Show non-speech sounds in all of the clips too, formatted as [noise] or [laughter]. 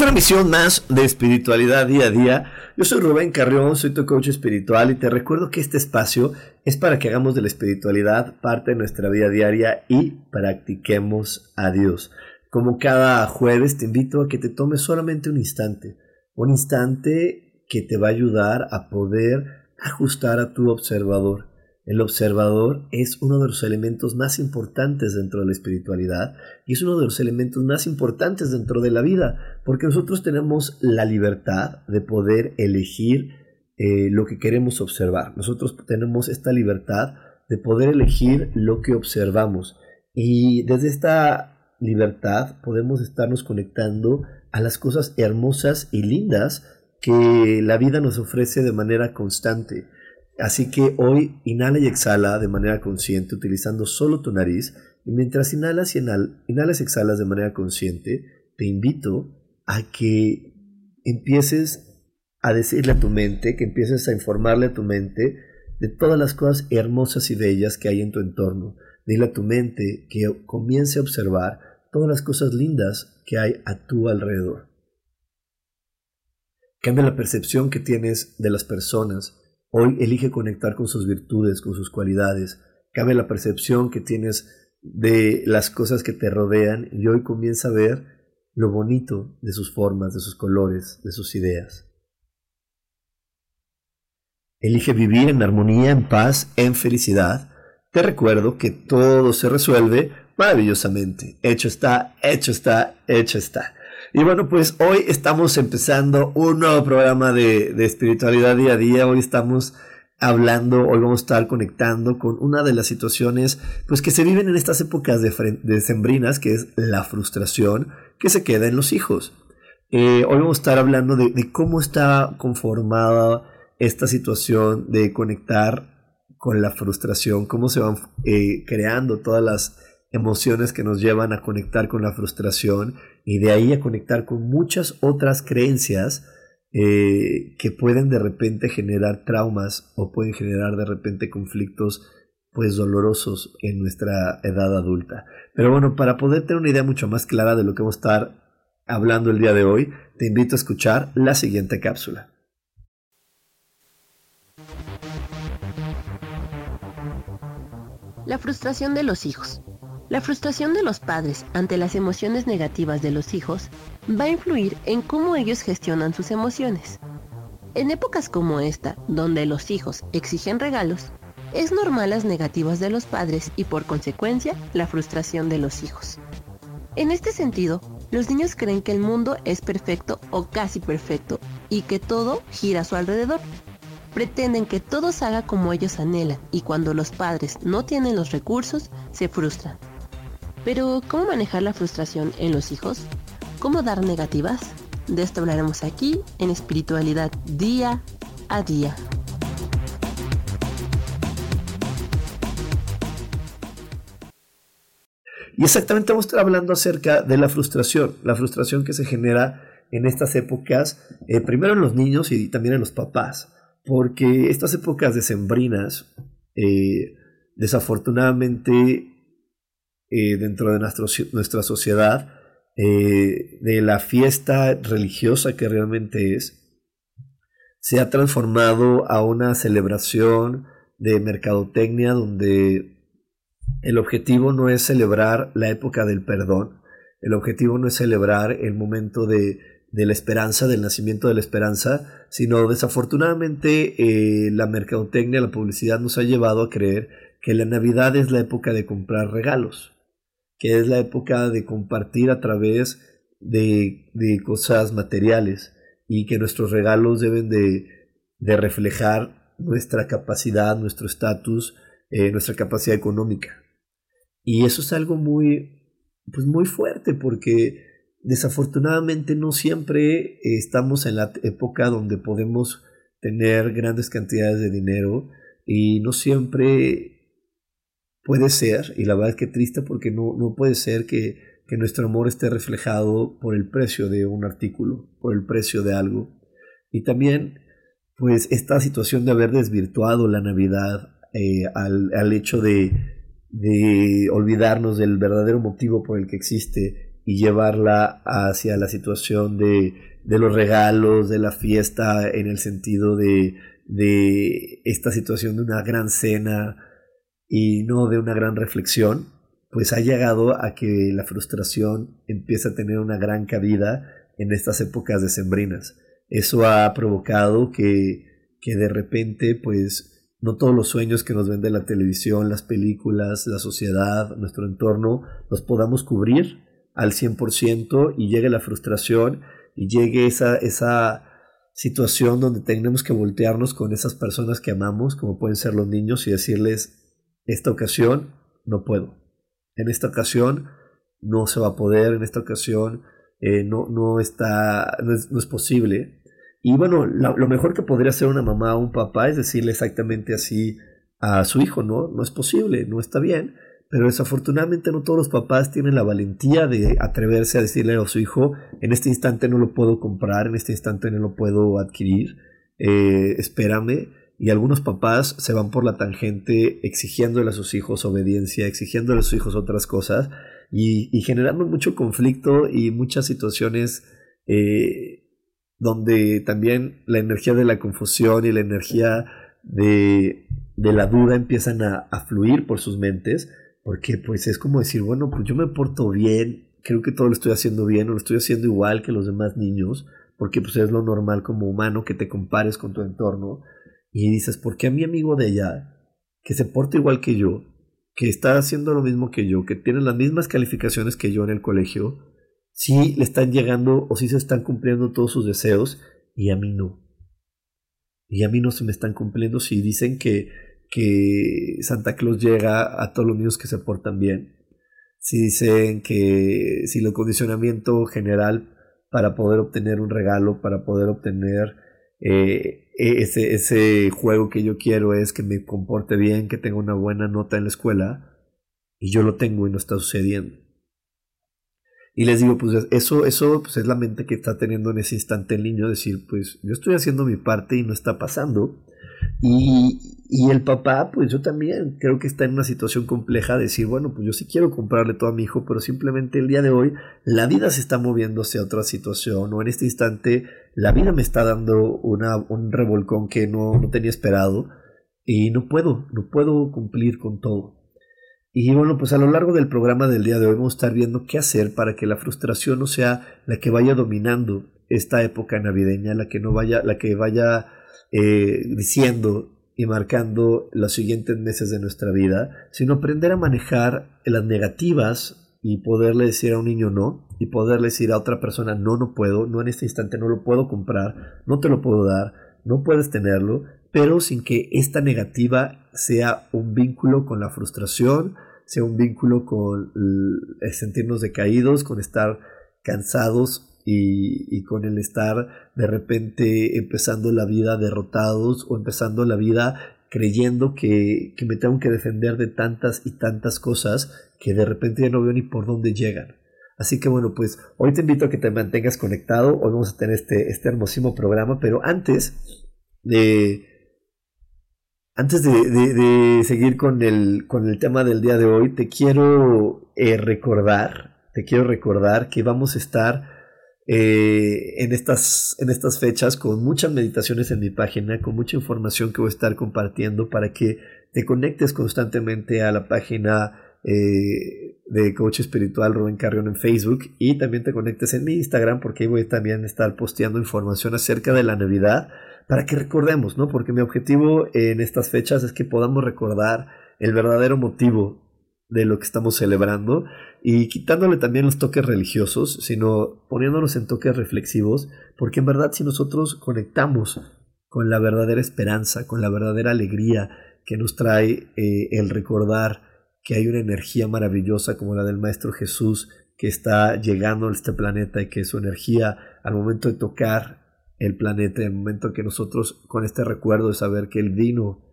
Una misión más de espiritualidad día a día. Yo soy Rubén Carrión, soy tu coach espiritual y te recuerdo que este espacio es para que hagamos de la espiritualidad parte de nuestra vida diaria y practiquemos a Dios. Como cada jueves te invito a que te tomes solamente un instante, un instante que te va a ayudar a poder ajustar a tu observador el observador es uno de los elementos más importantes dentro de la espiritualidad y es uno de los elementos más importantes dentro de la vida, porque nosotros tenemos la libertad de poder elegir eh, lo que queremos observar. Nosotros tenemos esta libertad de poder elegir lo que observamos y desde esta libertad podemos estarnos conectando a las cosas hermosas y lindas que la vida nos ofrece de manera constante. Así que hoy inhala y exhala de manera consciente utilizando solo tu nariz y mientras inhalas y exhalas de manera consciente, te invito a que empieces a decirle a tu mente, que empieces a informarle a tu mente de todas las cosas hermosas y bellas que hay en tu entorno. Dile a tu mente que comience a observar todas las cosas lindas que hay a tu alrededor. Cambia la percepción que tienes de las personas Hoy elige conectar con sus virtudes, con sus cualidades. Cambia la percepción que tienes de las cosas que te rodean y hoy comienza a ver lo bonito de sus formas, de sus colores, de sus ideas. Elige vivir en armonía, en paz, en felicidad. Te recuerdo que todo se resuelve maravillosamente. Hecho está, hecho está, hecho está. Y bueno, pues hoy estamos empezando un nuevo programa de, espiritualidad día a día. Hoy estamos hablando, hoy vamos a estar conectando con una de las situaciones pues que se viven en estas épocas de, sembrinas, que es la frustración que se queda en los hijos. Eh, hoy vamos a estar hablando de, cómo está conformada esta situación de conectar con la frustración, cómo se van eh, creando todas las emociones que nos llevan a conectar con la frustración y de ahí a conectar con muchas otras creencias eh, que pueden de repente generar traumas o pueden generar de repente conflictos pues dolorosos en nuestra edad adulta. Pero bueno, para poder tener una idea mucho más clara de lo que vamos a estar hablando el día de hoy, te invito a escuchar la siguiente cápsula. La frustración de los hijos. La frustración de los padres ante las emociones negativas de los hijos va a influir en cómo ellos gestionan sus emociones. En épocas como esta, donde los hijos exigen regalos, es normal las negativas de los padres y por consecuencia la frustración de los hijos. En este sentido, los niños creen que el mundo es perfecto o casi perfecto y que todo gira a su alrededor. Pretenden que todo se haga como ellos anhelan y cuando los padres no tienen los recursos, se frustran. Pero, ¿cómo manejar la frustración en los hijos? ¿Cómo dar negativas? De esto hablaremos aquí en espiritualidad día a día. Y exactamente vamos a estar hablando acerca de la frustración, la frustración que se genera en estas épocas, eh, primero en los niños y también en los papás, porque estas épocas decembrinas, eh, desafortunadamente eh, dentro de nuestra sociedad, eh, de la fiesta religiosa que realmente es, se ha transformado a una celebración de mercadotecnia donde el objetivo no es celebrar la época del perdón, El objetivo no es celebrar el momento de, de la esperanza, del nacimiento de la esperanza, sino desafortunadamente eh, la mercadotecnia, la publicidad nos ha llevado a creer que la Navidad es la época de comprar regalos, que es la época de compartir a través de, de cosas materiales y que nuestros regalos deben de, de reflejar nuestra capacidad, nuestro estatus, eh, nuestra capacidad económica. Y eso es algo muy, pues muy fuerte porque desafortunadamente no siempre estamos en la época donde podemos tener grandes cantidades de dinero y no siempre puede ser, y la verdad es que triste porque no, no puede ser que, que nuestro amor esté reflejado por el precio de un artículo, por el precio de algo. Y también, pues, esta situación de haber desvirtuado la Navidad eh, al, al, hecho de, de olvidarnos del verdadero motivo por el que existe y llevarla hacia la situación de, de los regalos, de la fiesta, en el sentido de, de esta situación de una gran cena y no de una gran reflexión, pues ha llegado a que la frustración empieza a tener una gran cabida en estas épocas decembrinas. Eso ha provocado que, que de repente, pues, no todos los sueños que nos vende la televisión, las películas, la sociedad, nuestro entorno, los podamos cubrir al 100% y llegue la frustración y llegue esa, esa situación donde tenemos que voltearnos con esas personas que amamos, como pueden ser los niños, y decirles, esta ocasión no puedo. En esta ocasión no se va a poder, en esta ocasión eh, no, no, está, no es, posible. Y bueno, lo, lo, mejor que podría hacer una mamá o un papá es decirle exactamente así a su hijo, ¿no? No es posible, no está bien. Pero desafortunadamente no todos los papás tienen la valentía de atreverse a decirle a su hijo, en este instante no lo puedo comprar, en este instante no lo puedo adquirir, eh, espérame. Y algunos papás se van por la tangente exigiéndole a sus hijos obediencia, exigiéndole a sus hijos otras cosas y, generando mucho conflicto y muchas situaciones eh, donde también la energía de la confusión y la energía de, de la duda empiezan a, a fluir por sus mentes porque pues es como decir, bueno, pues yo me porto bien, creo que todo lo estoy haciendo bien o lo estoy haciendo igual que los demás niños, porque pues es lo normal como humano que te compares con tu entorno y dices, ¿por qué a mi amigo de allá, que se porta igual que yo, que está haciendo lo mismo que yo, que tiene las mismas calificaciones que yo en el colegio, sí le están llegando o sí se están cumpliendo todos sus deseos y a mí no? Y a mí no se me están cumpliendo si dicen que que Santa Claus llega a todos los niños que se portan bien. Si dicen que si el condicionamiento general para poder obtener un regalo, para poder obtener eh, ese, ese juego que yo quiero es que me comporte bien, que tenga una buena nota en la escuela, y yo lo tengo y no está sucediendo. Y les digo, pues eso, eso pues es la mente que está teniendo en ese instante el niño, decir, pues yo estoy haciendo mi parte y no está pasando. Y, y, el papá, pues yo también creo que está en una situación compleja de decir, bueno, pues yo sí quiero comprarle todo a mi hijo, pero simplemente el día de hoy la vida se está moviendo hacia otra situación, o en este instante la vida me está dando un revolcón que no, no tenía esperado, y no puedo, no puedo cumplir con todo. Y bueno, pues a lo largo del programa del día de hoy vamos a estar viendo qué hacer para que la frustración no sea la que vaya dominando esta época navideña, la que no vaya, la que vaya eh, diciendo y marcando los siguientes meses de nuestra vida, sino aprender a manejar las negativas y poderle decir a un niño no y poderle decir a otra persona no, no puedo, no en este instante no lo puedo comprar, no te lo puedo dar, no puedes tenerlo, pero sin que esta negativa sea un vínculo con la frustración, sea un vínculo con sentirnos decaídos, con estar cansados y, con el estar de repente empezando la vida derrotados o empezando la vida creyendo que, que me tengo que defender de tantas y tantas cosas que de repente ya no veo ni por dónde llegan. Así que bueno, pues hoy te invito a que te mantengas conectado. Hoy vamos a tener este, este hermosísimo programa, pero antes de, antes de, de, seguir con el, con el tema del día de hoy, te quiero eh, recordar, te quiero recordar que vamos a estar eh, en, estas, en estas fechas con muchas meditaciones en mi página, con mucha información que voy a estar compartiendo para que te conectes constantemente a la página eh, de coach espiritual Rubén Carrión en Facebook y también te conectes en mi Instagram porque ahí voy también a estar posteando información acerca de la Navidad para que recordemos, ¿no? Porque mi objetivo en estas fechas es que podamos recordar el verdadero motivo de lo que estamos celebrando y quitándole también los toques religiosos, sino poniéndonos en toques reflexivos, porque en verdad si nosotros conectamos con la verdadera esperanza, con la verdadera alegría que nos trae eh, el recordar que hay una energía maravillosa como la del Maestro Jesús que está llegando a este planeta y que su energía al momento de tocar el planeta, el momento que nosotros con este recuerdo de saber que Él vino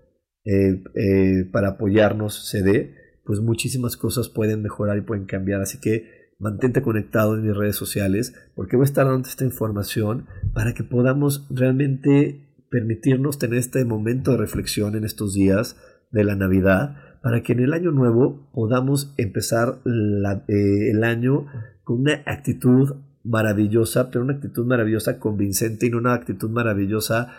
eh, eh, para apoyarnos se dé, pues muchísimas cosas pueden mejorar y pueden cambiar. Así que mantente conectado en mis redes sociales porque voy a estar dando esta información para que podamos realmente permitirnos tener este momento de reflexión en estos días de la Navidad para que en el año nuevo podamos empezar eh, el año con una actitud maravillosa, pero una actitud maravillosa convincente y no una actitud maravillosa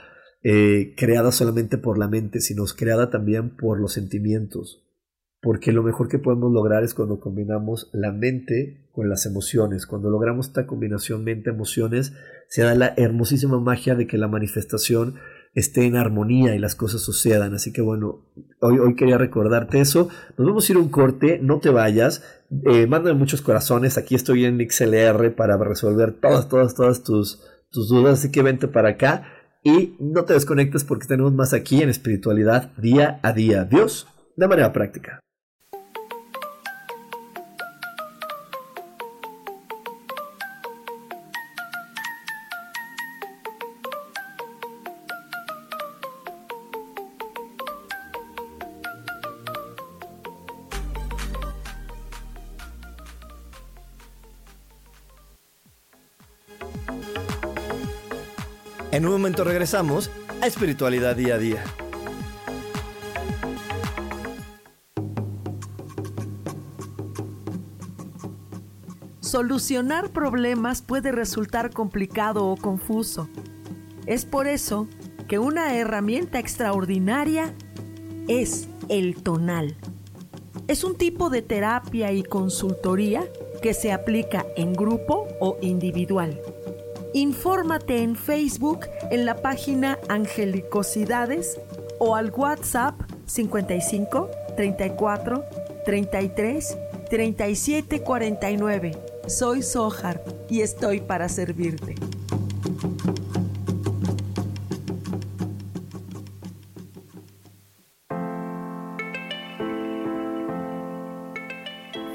eh, creada solamente por la mente, sino creada también por los sentimientos. Porque lo mejor que podemos lograr es cuando combinamos la mente con las emociones. Cuando logramos esta combinación mente-emociones, se da la hermosísima magia de que la manifestación esté en armonía y las cosas sucedan. Así que bueno, hoy, hoy quería recordarte eso. Nos vamos a ir a un corte, no te vayas. Eh, mándame muchos corazones. Aquí estoy en XLR para resolver todas, todas, todas tus, tus dudas. Así que vente para acá y no te desconectes porque tenemos más aquí en espiritualidad día a día. Dios, de manera práctica. En un momento regresamos a Espiritualidad Día a Día. Solucionar problemas puede resultar complicado o confuso. Es por eso que una herramienta extraordinaria es el tonal. Es un tipo de terapia y consultoría que se aplica en grupo o individual Infórmate en Facebook en la página Angelicosidades o al WhatsApp 55 34 33 37 49. Soy Sohar y estoy para servirte.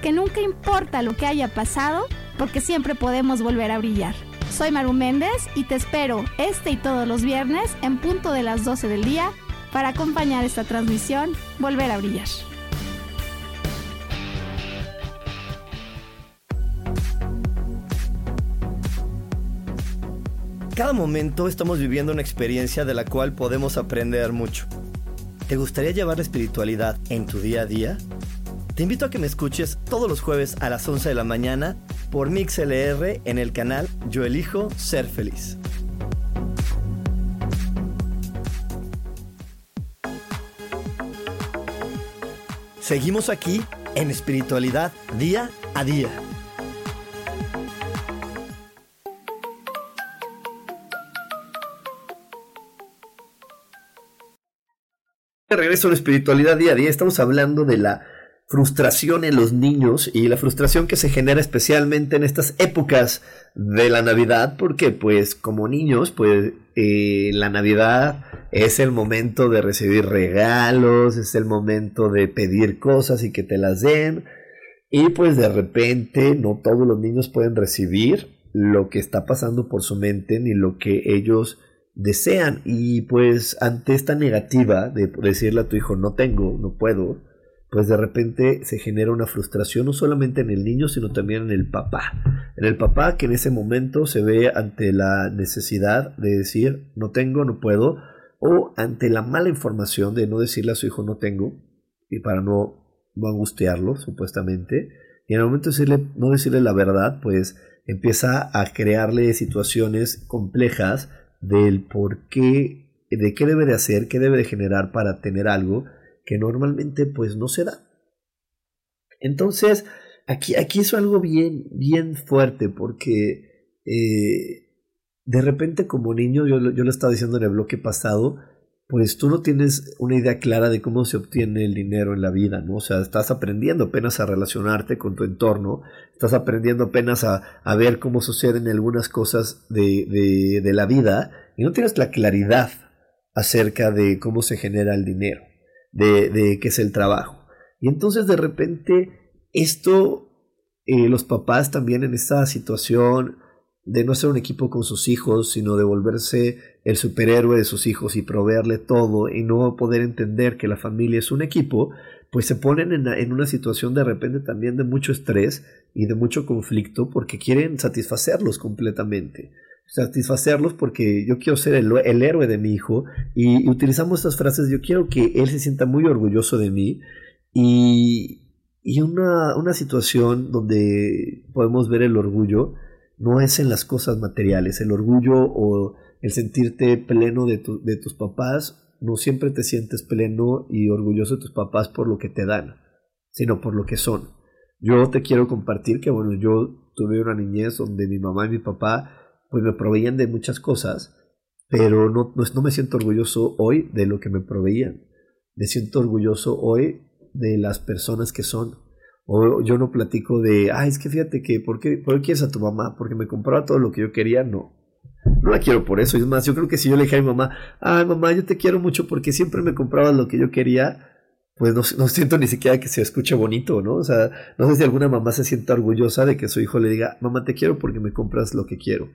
que nunca importa lo que haya pasado, porque siempre podemos volver a brillar. Soy Maru Méndez y te espero este y todos los viernes en punto de las 12 del día para acompañar esta transmisión Volver a Brillar. Cada momento estamos viviendo una experiencia de la cual podemos aprender mucho. ¿Te gustaría llevar la espiritualidad en tu día a día? Te invito a que me escuches todos los jueves a las 11 de la mañana por MixLR en el canal Yo Elijo Ser Feliz. Seguimos aquí en espiritualidad día a día. De regreso a espiritualidad día a día, estamos hablando de la frustración en los niños y la frustración que se genera especialmente en estas épocas de la Navidad, porque pues como niños, pues eh, la Navidad es el momento de recibir regalos, es el momento de pedir cosas y que te las den, y pues de repente no todos los niños pueden recibir lo que está pasando por su mente ni lo que ellos desean, y pues ante esta negativa de decirle a tu hijo no tengo, no puedo, pues de repente se genera una frustración no solamente en el niño, sino también en el papá. En el papá que en ese momento se ve ante la necesidad de decir no tengo, no puedo, o ante la mala información de no decirle a su hijo no tengo, y para no, no angustiarlo, supuestamente, y en el momento de decirle, no decirle la verdad, pues empieza a crearle situaciones complejas del por qué, de qué debe de hacer, qué debe de generar para tener algo, que normalmente pues no se da. Entonces, aquí, aquí es algo bien, bien fuerte porque eh, de repente como niño, yo, yo lo estaba diciendo en el bloque pasado, pues tú no tienes una idea clara de cómo se obtiene el dinero en la vida, ¿no? O sea, estás aprendiendo apenas a relacionarte con tu entorno, estás aprendiendo apenas a, a ver cómo suceden algunas cosas de, de, de, la vida y no tienes la claridad acerca de cómo se genera el dinero de, de qué es el trabajo. Y entonces de repente esto, eh, los papás también en esta situación de no ser un equipo con sus hijos, sino de volverse el superhéroe de sus hijos y proveerle todo y no poder entender que la familia es un equipo, pues se ponen en, en, una situación de repente también de mucho estrés y de mucho conflicto porque quieren satisfacerlos completamente satisfacerlos porque yo quiero ser el, el héroe de mi hijo. Y, utilizamos estas frases, yo quiero que él se sienta muy orgulloso de mí. Y, y una, una, situación donde podemos ver el orgullo no es en las cosas materiales, el orgullo o el sentirte pleno de, tu, de tus papás, no siempre te sientes pleno y orgulloso de tus papás por lo que te dan, sino por lo que son. Yo te quiero compartir que, bueno, yo tuve una niñez donde mi mamá y mi papá pues me proveían de muchas cosas, pero no, no, me siento orgulloso hoy de lo que me proveían. Me siento orgulloso hoy de las personas que son. O yo no platico de, ay, es que fíjate que, ¿por qué, ¿por qué quieres a tu mamá? Porque me compraba todo lo que yo quería, no. No la quiero por eso. Es más, yo creo que si yo le dije a mi mamá, ay, mamá, yo te quiero mucho porque siempre me comprabas lo que yo quería, pues no, no, siento ni siquiera que se escuche bonito, ¿no? O sea, no sé si alguna mamá se sienta orgullosa de que su hijo le diga, mamá, te quiero porque me compras lo que quiero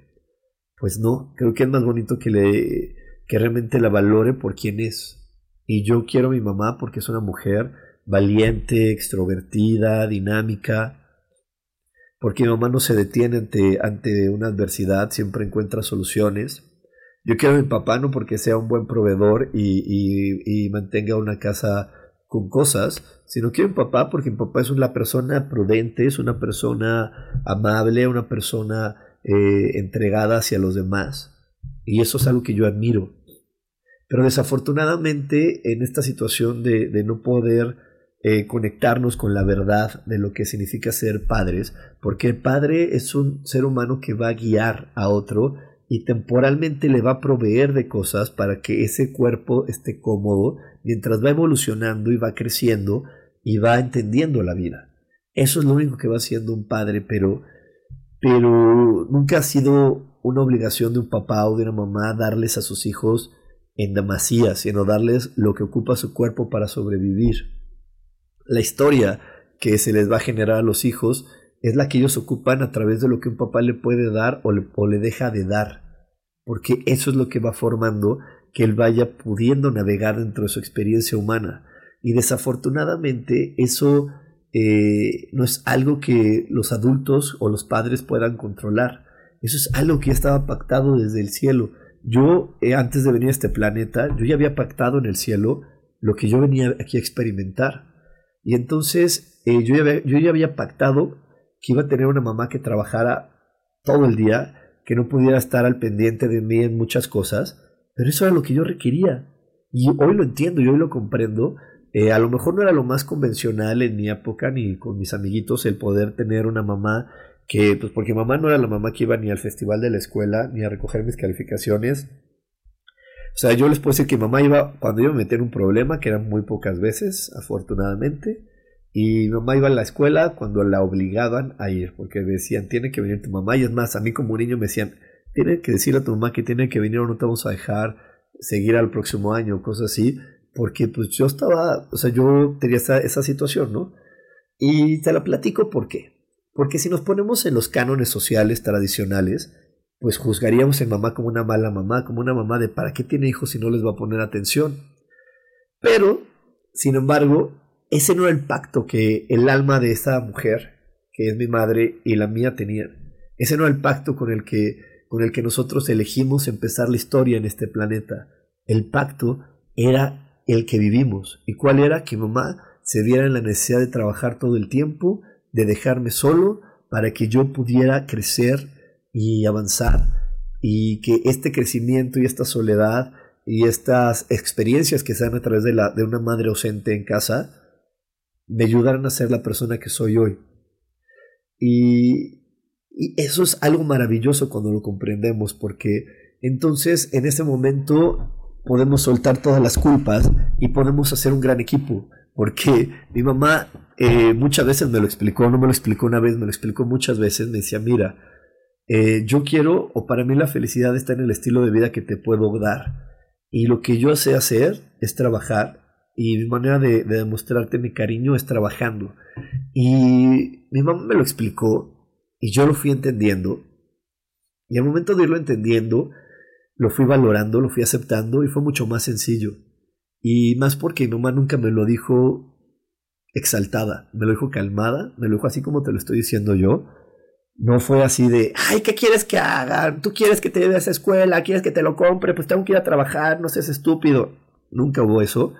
pues no, creo que es más bonito que le que realmente la valore por quien es. Y yo quiero a mi mamá porque es una mujer valiente, extrovertida, dinámica, porque mi mamá no se detiene ante, ante una adversidad, siempre encuentra soluciones. Yo quiero a mi papá no porque sea un buen proveedor y, y, y mantenga una casa con cosas, sino quiero a mi papá porque mi papá es una persona prudente, es una persona amable, una persona eh, entregada hacia los demás. Y eso es algo que yo admiro. Pero desafortunadamente en esta situación de, no poder eh, conectarnos con la verdad de lo que significa ser padres, porque el padre es un ser humano que va a guiar a otro y temporalmente le va a proveer de cosas para que ese cuerpo esté cómodo mientras va evolucionando y va creciendo y va entendiendo la vida. Eso es lo único que va haciendo un padre, pero pero nunca ha sido una obligación de un papá o de una mamá darles a sus hijos en demasía, sino darles lo que ocupa su cuerpo para sobrevivir. La historia que se les va a generar a los hijos es la que ellos ocupan a través de lo que un papá le puede dar o le, o le deja de dar, porque eso es lo que va formando que él vaya pudiendo navegar dentro de su experiencia humana. Y desafortunadamente eso eh, no es algo que los adultos o los padres puedan controlar. Eso es algo que ya estaba pactado desde el cielo. Yo, eh, antes de venir a este planeta, yo ya había pactado en el cielo lo que yo venía aquí a experimentar. Y entonces eh, yo, ya yo ya había pactado que iba a tener una mamá que trabajara todo el día, que no pudiera estar al pendiente de mí en muchas cosas, pero eso era lo que yo requería. Y hoy lo entiendo y hoy lo comprendo, eh, a lo mejor no era lo más convencional en mi época ni con mis amiguitos el poder tener una mamá que, pues porque mamá no era la mamá que iba ni al festival de la escuela ni a recoger mis calificaciones, O sea, yo les puedo decir que mamá iba, cuando yo me metía en un problema, que eran muy pocas veces, afortunadamente, y mamá iba a la escuela cuando la obligaban a ir, porque decían, tiene que venir tu mamá, y es más, a mí como niño me decían, tiene que decirle a tu mamá que tiene que venir o no te vamos a dejar seguir al próximo año, cosas así, porque pues yo estaba, o sea, yo tenía esa, esa situación, ¿no? Y te la platico por qué. Porque si nos ponemos en los cánones sociales tradicionales, pues juzgaríamos a mamá como una mala mamá, como una mamá de para qué tiene hijos si no les va a poner atención. Pero, sin embargo, ese no era el pacto que el alma de esa mujer, que es mi madre, y la mía tenían. Ese no era el pacto con el que, con el que nosotros elegimos empezar la historia en este planeta. El pacto era el que vivimos. ¿Y cuál era? Que mamá se viera en la necesidad de trabajar todo el tiempo, de dejarme solo, para que yo pudiera crecer y avanzar y que este crecimiento y esta soledad y estas experiencias que se dan a través de, la, de una madre ausente en casa me ayudaran a ser la persona que soy hoy. Y, y eso es algo maravilloso cuando lo comprendemos porque entonces en ese momento podemos soltar todas las culpas y podemos hacer un gran equipo. Porque mi mamá eh, muchas veces me lo explicó, no me lo explicó una vez, me lo explicó muchas veces, me decía, mira, eh, yo quiero, o para mí la felicidad está en el estilo de vida que te puedo dar. Y lo que yo sé hacer es trabajar. Y mi manera de, demostrarte mi cariño es trabajando. Y mi mamá me lo explicó y yo lo fui entendiendo. Y al momento de irlo entendiendo, lo fui valorando, lo fui aceptando y fue mucho más sencillo. Y más porque mi mamá nunca me lo dijo exaltada, me lo dijo calmada, me lo dijo así como te lo estoy diciendo yo no fue así de, ay, ¿qué quieres que haga? ¿Tú quieres que te lleve a esa escuela? ¿Quieres que te lo compre? Pues tengo que ir a trabajar, no seas estúpido. Nunca hubo eso.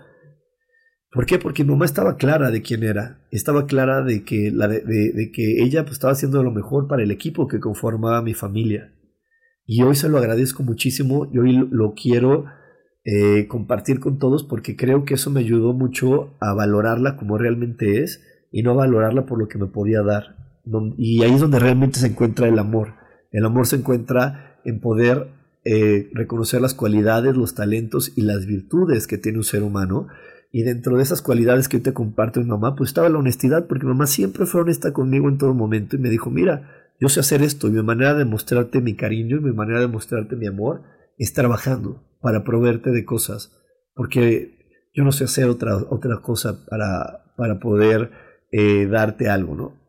¿Por qué? Porque mi mamá estaba clara de quién era. Estaba clara de que, la de, que ella pues, estaba haciendo lo mejor para el equipo que conformaba mi familia. Y hoy se lo agradezco muchísimo y hoy lo quiero eh, compartir con todos porque creo que eso me ayudó mucho a valorarla como realmente es y no valorarla por lo que me podía dar y ahí es donde realmente se encuentra el amor. El amor se encuentra en poder eh, reconocer las cualidades, los talentos y las virtudes que tiene un ser humano. Y dentro de esas cualidades que yo te comparto mi mamá, pues estaba la honestidad, porque mamá siempre fue honesta conmigo en todo momento y me dijo, mira, yo sé hacer esto y mi manera de mostrarte mi cariño y mi manera de mostrarte mi amor es trabajando para proveerte de cosas, porque yo no sé hacer otra, otra cosa para, para poder eh, darte algo, ¿no?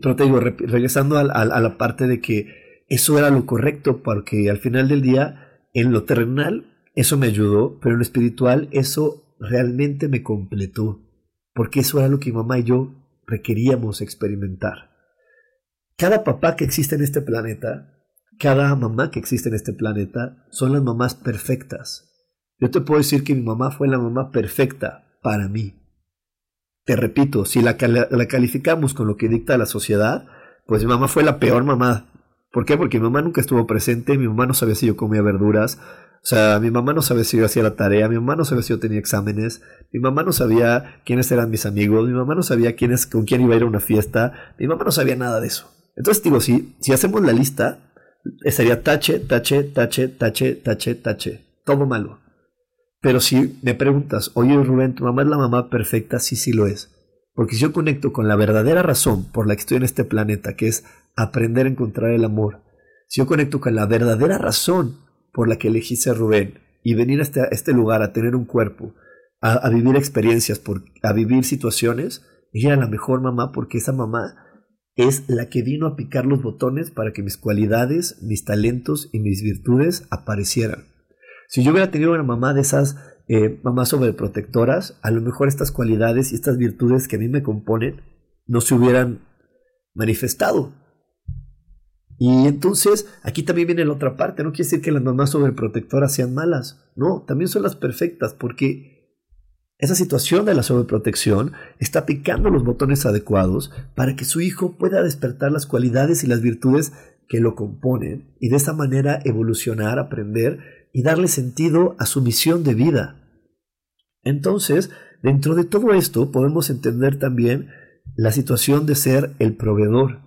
Pero te digo, regresando a, la parte de que eso era lo correcto, porque al final del día, en lo terrenal, eso me ayudó, pero en lo espiritual, eso realmente me completó, porque eso era lo que mamá y yo requeríamos experimentar. Cada papá que existe en este planeta, cada mamá que existe en este planeta, son las mamás perfectas. Yo te puedo decir que mi mamá fue la mamá perfecta para mí. Te repito, si la, calificamos con lo que dicta la sociedad, pues mi mamá fue la peor mamá. ¿Por qué? Porque mi mamá nunca estuvo presente, mi mamá no sabía si yo comía verduras, o sea, mi mamá no sabía si yo hacía la tarea, mi mamá no sabía si yo tenía exámenes, mi mamá no sabía quiénes eran mis amigos, mi mamá no sabía quiénes, con quién iba a ir a una fiesta, mi mamá no sabía nada de eso. Entonces digo, si, si hacemos la lista, sería tache, tache, tache, tache, tache, tache, todo malo. Pero si me preguntas, oye Rubén, tu mamá es la mamá perfecta, sí, sí lo es. Porque si yo conecto con la verdadera razón por la que estoy en este planeta, que es aprender a encontrar el amor, si yo conecto con la verdadera razón por la que elegí ser Rubén y venir a este, este lugar a tener un cuerpo, a, vivir experiencias, por, a vivir situaciones, ella era la mejor mamá porque esa mamá es la que vino a picar los botones para que mis cualidades, mis talentos y mis virtudes aparecieran. Si yo hubiera tenido una mamá de esas eh, mamás sobreprotectoras, a lo mejor estas cualidades y estas virtudes que a mí me componen no se hubieran manifestado. Y entonces aquí también viene la otra parte, no quiere decir que las mamás sobreprotectoras sean malas, no, también son las perfectas porque esa situación de la sobreprotección está picando los botones adecuados para que su hijo pueda despertar las cualidades y las virtudes que lo componen y de esa manera evolucionar, aprender y darle sentido a su misión de vida. Entonces, dentro de todo esto podemos entender también la situación de ser el proveedor.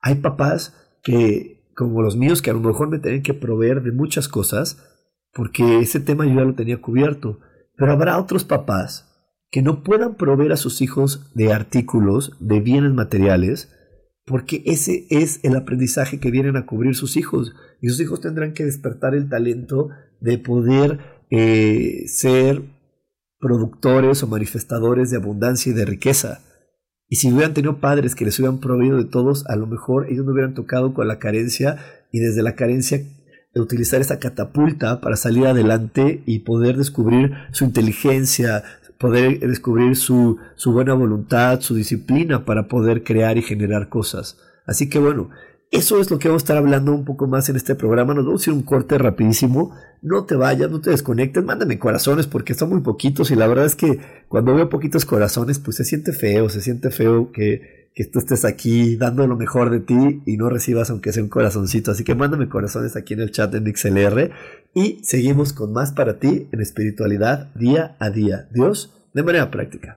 Hay papás que, como los míos, que a lo mejor me tienen que proveer de muchas cosas, porque ese tema yo ya lo tenía cubierto. Pero habrá otros papás que no puedan proveer a sus hijos de artículos, de bienes materiales, porque ese es el aprendizaje que vienen a cubrir sus hijos. Y sus hijos tendrán que despertar el talento de poder eh, ser productores o manifestadores de abundancia y de riqueza. Y si hubieran tenido padres que les hubieran proveído de todos, a lo mejor ellos no hubieran tocado con la carencia y desde la carencia utilizar esa catapulta para salir adelante y poder descubrir su inteligencia, poder descubrir su, su buena voluntad, su disciplina para poder crear y generar cosas. Así que bueno, eso es lo que vamos a estar hablando un poco más en este programa. Nos vamos a ir un corte rapidísimo. No te vayas, no te desconectes, mándame corazones porque son muy poquitos y la verdad es que cuando veo poquitos corazones pues se siente feo, se siente feo que, que tú estés aquí dando lo mejor de ti y no recibas aunque sea un corazoncito. Así que mándame corazones aquí en el chat de MixLR y seguimos con más para ti en espiritualidad día a día. Dios de manera práctica.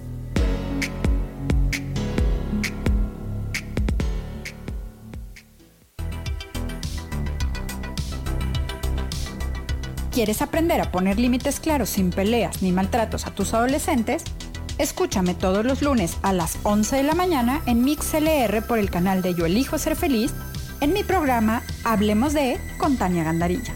¿Quieres aprender a poner límites claros sin peleas ni maltratos a tus adolescentes? Escúchame todos los lunes a las 11 de la mañana en MixLR por el canal de Yo Elijo Ser Feliz en mi programa Hablemos de con Tania Gandarilla.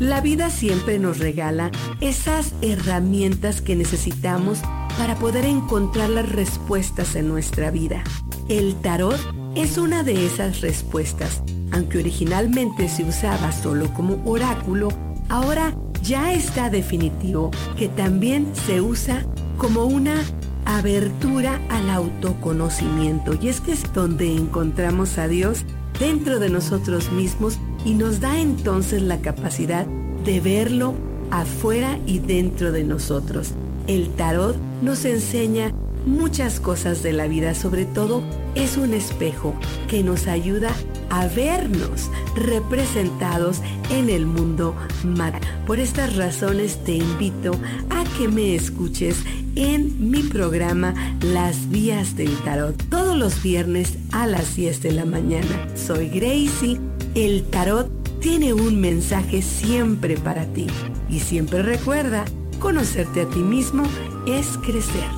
La vida siempre nos regala esas herramientas que necesitamos para poder encontrar las respuestas en nuestra vida. El tarot es una de esas respuestas. Aunque originalmente se usaba solo como oráculo, ahora ya está definitivo que también se usa como una abertura al autoconocimiento. Y es que es donde encontramos a Dios dentro de nosotros mismos y nos da entonces la capacidad de verlo afuera y dentro de nosotros. El tarot nos enseña muchas cosas de la vida, sobre todo es un espejo que nos ayuda a vernos representados en el mundo material. Por estas razones te invito a que me escuches en mi programa Las Vías del Tarot todos los viernes a las 10 de la mañana. Soy Gracie. El tarot tiene un mensaje siempre para ti. Y siempre recuerda, conocerte a ti mismo es crecer.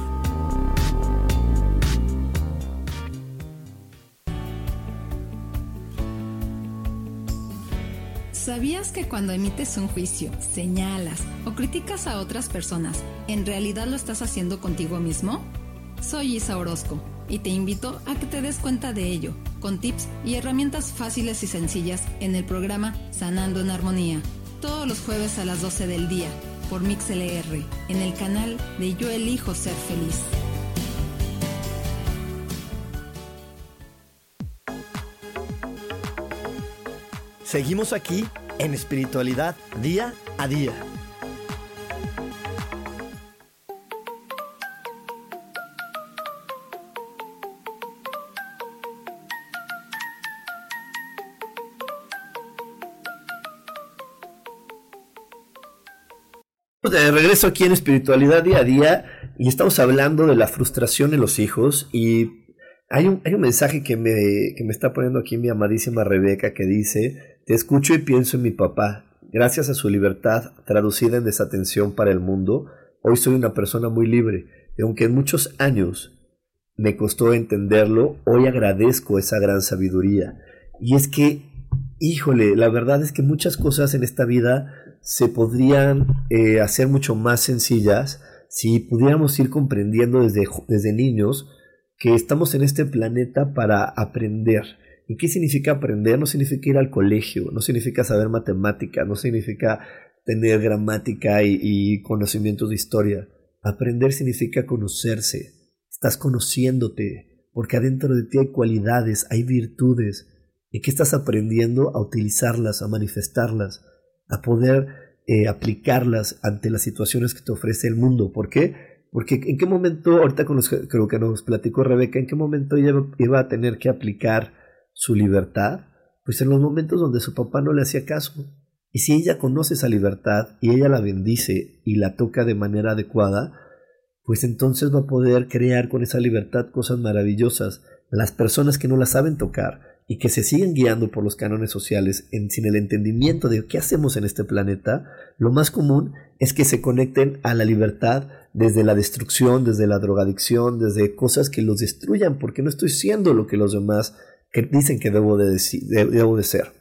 ¿Sabías que cuando emites un juicio, señalas o criticas a otras personas, en realidad lo estás haciendo contigo mismo? Soy Isa Orozco y te invito a que te des cuenta de ello, con tips y herramientas fáciles y sencillas en el programa Sanando en Armonía, todos los jueves a las 12 del día, por MixLR, en el canal de Yo Elijo Ser Feliz. Seguimos aquí en espiritualidad día a día. De regreso aquí en espiritualidad día a día y estamos hablando de la frustración en los hijos y hay un, hay un mensaje que me, que me está poniendo aquí mi amadísima Rebeca que dice, te escucho y pienso en mi papá. Gracias a su libertad traducida en desatención para el mundo, hoy soy una persona muy libre. Y aunque en muchos años me costó entenderlo, hoy agradezco esa gran sabiduría. Y es que, híjole, la verdad es que muchas cosas en esta vida se podrían eh, hacer mucho más sencillas si pudiéramos ir comprendiendo desde, desde niños que estamos en este planeta para aprender. ¿Y qué significa aprender? No significa ir al colegio, no significa saber matemática, no significa tener gramática y, conocimientos de historia. Aprender significa conocerse. Estás conociéndote, porque adentro de ti hay cualidades, hay virtudes, y que estás aprendiendo a utilizarlas, a manifestarlas, a poder eh, aplicarlas ante las situaciones que te ofrece el mundo. ¿Por qué? Porque en qué momento, ahorita con los, creo que nos platicó Rebeca, en qué momento ella iba a tener que aplicar su libertad, pues en los momentos donde su papá no le hacía caso. Y si ella conoce esa libertad y ella la bendice y la toca de manera adecuada, pues entonces va a poder crear con esa libertad cosas maravillosas. Las personas que no la saben tocar y que se siguen guiando por los cánones sociales sin el entendimiento de qué hacemos en este planeta, lo más común es que se conecten a la libertad desde la destrucción, desde la drogadicción, desde cosas que los destruyan, porque no estoy siendo lo que los demás que dicen que debo de, debo de ser.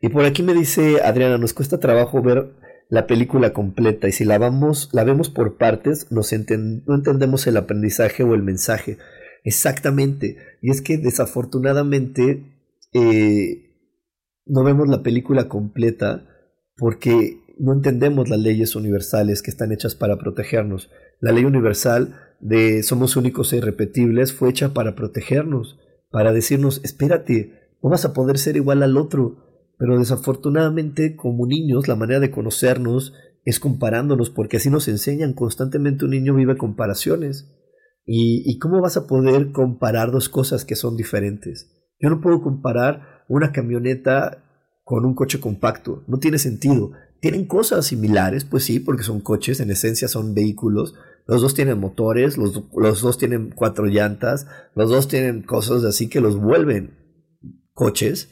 Y por aquí me dice Adriana, nos cuesta trabajo ver la película completa y si la, vamos, la vemos por partes no entendemos el aprendizaje o el mensaje. Exactamente. Y es que desafortunadamente eh, no vemos la película completa porque no entendemos las leyes universales que están hechas para protegernos. La ley universal de somos únicos e irrepetibles fue hecha para protegernos para decirnos, espérate, no vas a poder ser igual al otro. Pero desafortunadamente, como niños, la manera de conocernos es comparándonos, porque así nos enseñan constantemente un niño vive comparaciones. ¿Y, ¿Y cómo vas a poder comparar dos cosas que son diferentes? Yo no puedo comparar una camioneta con un coche compacto, no tiene sentido. ¿Tienen cosas similares? Pues sí, porque son coches, en esencia son vehículos, los dos tienen motores, los, dos tienen cuatro llantas, los dos tienen cosas así que los vuelven coches,